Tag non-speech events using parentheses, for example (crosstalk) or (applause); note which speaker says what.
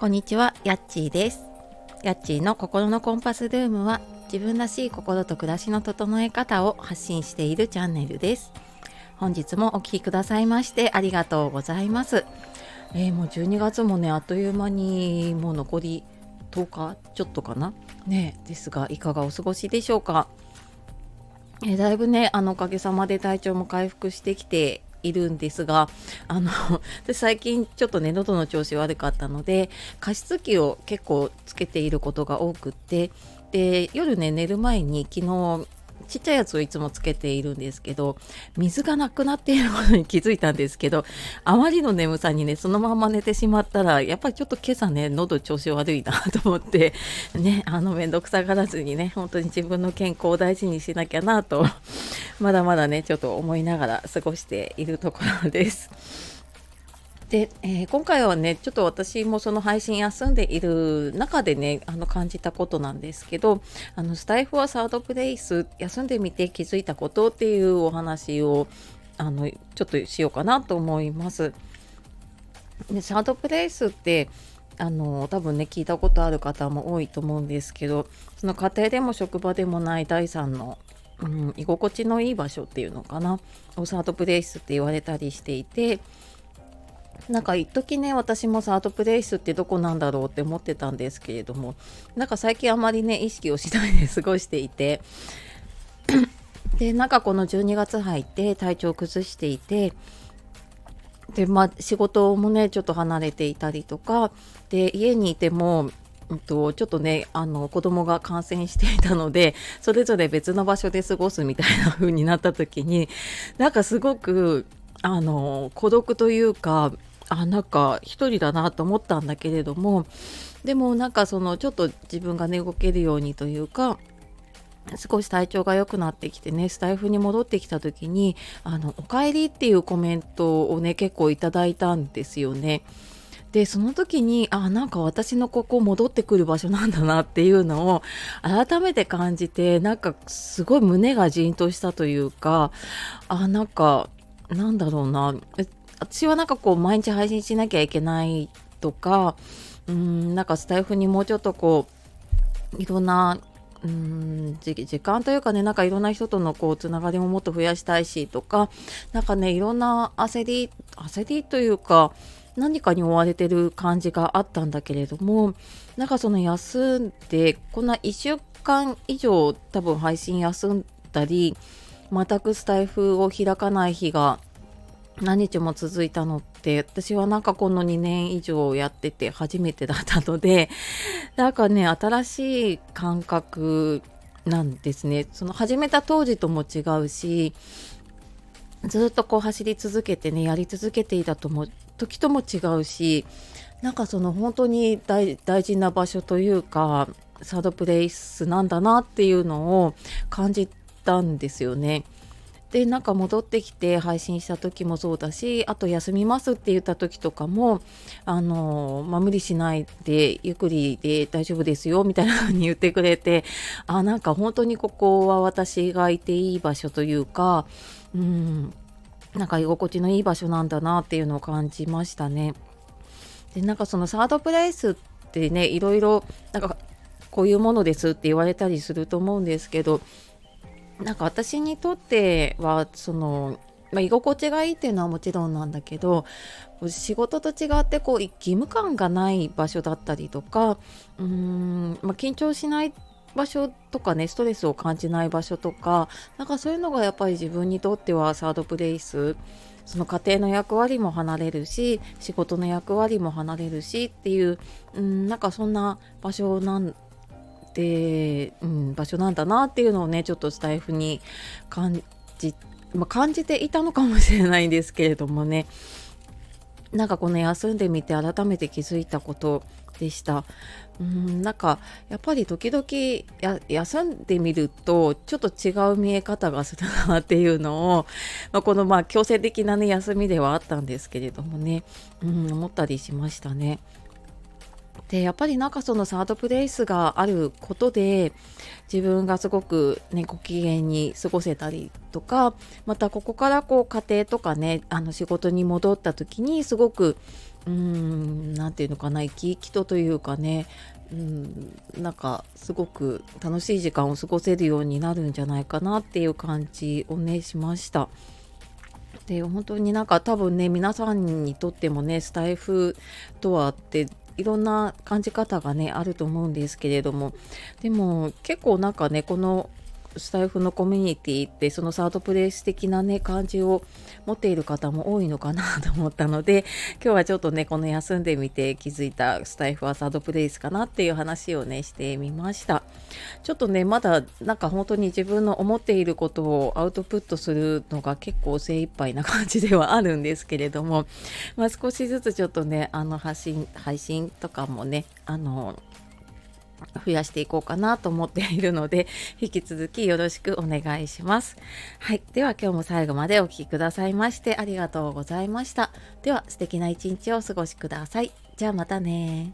Speaker 1: こんにちは、やっちーです。やっちーの心のコンパスルームは自分らしい心と暮らしの整え方を発信しているチャンネルです。本日もお聴きくださいましてありがとうございます。えー、もう12月もね、あっという間にもう残り10日ちょっとかな？ねですがいかがお過ごしでしょうか？えー、だいぶねあのおかげさまで体調も回復してきているんですがあの (laughs) で最近ちょっとね喉の調子悪かったので加湿器を結構つけていることが多くってで夜ね寝る前に昨日ちっちゃいやつをいつもつけているんですけど水がなくなっていることに気づいたんですけどあまりの眠さにねそのまま寝てしまったらやっぱりちょっと今朝ね喉調子悪いなと思ってねあの面倒くさがらずにね本当に自分の健康を大事にしなきゃなとまだまだねちょっと思いながら過ごしているところです。で、えー、今回はねちょっと私もその配信休んでいる中でねあの感じたことなんですけどあのスタイフはサードプレイス休んでみて気づいたことっていうお話をあのちょっとしようかなと思います。でサードプレイスってあの多分ね聞いたことある方も多いと思うんですけどその家庭でも職場でもない第三の、うん、居心地のいい場所っていうのかな。をサードプレイスって言われたりしていて。なんか一時ね私もサードプレイスってどこなんだろうって思ってたんですけれども。なんか最近あまりね意識をしないで過ごしていて。でなんかこの12月入って体調を崩していて。でまあ仕事もねちょっと離れていたりとか。で家にいてもうんと、ちょっとねあの子供が感染していたので (laughs) それぞれ別の場所で過ごすみたいな風になった時になんかすごくあの孤独というかあなんか一人だなと思ったんだけれどもでもなんかそのちょっと自分が寝動けるようにというか少し体調が良くなってきてねスタイフに戻ってきた時に「あのおかえり」っていうコメントをね結構いただいたんですよね。でその時にあなんか私のここ戻ってくる場所なんだなっていうのを改めて感じてなんかすごい胸がじんとしたというかあなんかなんだろうな。私はなんかこう毎日配信しなきゃいけないとかうんなんかスタイフにもうちょっとこういろんなうん時間というかねなんかいろんな人とのこうつながりももっと増やしたいしとかなんかねいろんな焦り焦りというか何かに追われてる感じがあったんだけれどもなんかその休んでこんな1週間以上多分配信休んだり全くスタイフを開かない日が何日も続いたのって私はなんかこの2年以上やってて初めてだったので (laughs) なんかね新しい感覚なんですね。その始めた当時とも違うしずっとこう走り続けてねやり続けていたとも時とも違うしなんかその本当に大事な場所というかサードプレイスなんだなっていうのを感じたんですよね。でなんか戻ってきて配信した時もそうだしあと休みますって言った時とかもあの、まあ、無理しないでゆっくりで大丈夫ですよみたいな風に言ってくれてあなんか本当にここは私がいていい場所というかうんなんか居心地のいい場所なんだなっていうのを感じましたね。でなんかそのサードプレイスってねいろいろなんかこういうものですって言われたりすると思うんですけどなんか私にとってはその、まあ、居心地がいいっていうのはもちろんなんだけど仕事と違ってこう義務感がない場所だったりとかうーん、まあ、緊張しない場所とかねストレスを感じない場所とかなんかそういうのがやっぱり自分にとってはサードプレイス。その家庭の役割も離れるし仕事の役割も離れるしっていううんなんかそんな場所なんで、うん、場所なんだなっていうのをねちょっとスタイフに感じ,、まあ、感じていたのかもしれないんですけれどもね。なんかこの休んでみて改めて気づいたことでした。うんなんかやっぱり時々休んでみるとちょっと違う見え方がするなっていうのを、(laughs) まあ、このまあ強制的なね休みではあったんですけれどもね、うん、思ったりしましたね。でやっぱりなんかそのサードプレイスがあることで自分がすごくねご機嫌に過ごせたりとかまたここからこう家庭とかねあの仕事に戻った時にすごくうーん何て言うのかな生き生きとというかねうんなんかすごく楽しい時間を過ごせるようになるんじゃないかなっていう感じをねしました。で本当になんか多分ね皆さんにとってもねスタイフとはっていろんな感じ方がねあると思うんですけれどもでも結構なんかねこのスタイフのコミュニティってそのサードプレイス的なね感じを持っている方も多いのかなと思ったので今日はちょっとねこの休んでみて気づいたスタイフはサードプレイスかなっていう話をねしてみました。ちょっとねまだなんか本当に自分の思っていることをアウトプットするのが結構精一杯な感じではあるんですけれども、まあ、少しずつちょっとねあの発信配信とかもねあの増やしていこうかなと思っているので、(laughs) 引き続きよろしくお願いします。はい。では今日も最後までお聴きくださいましてありがとうございました。では素敵な一日をお過ごしください。じゃあまたね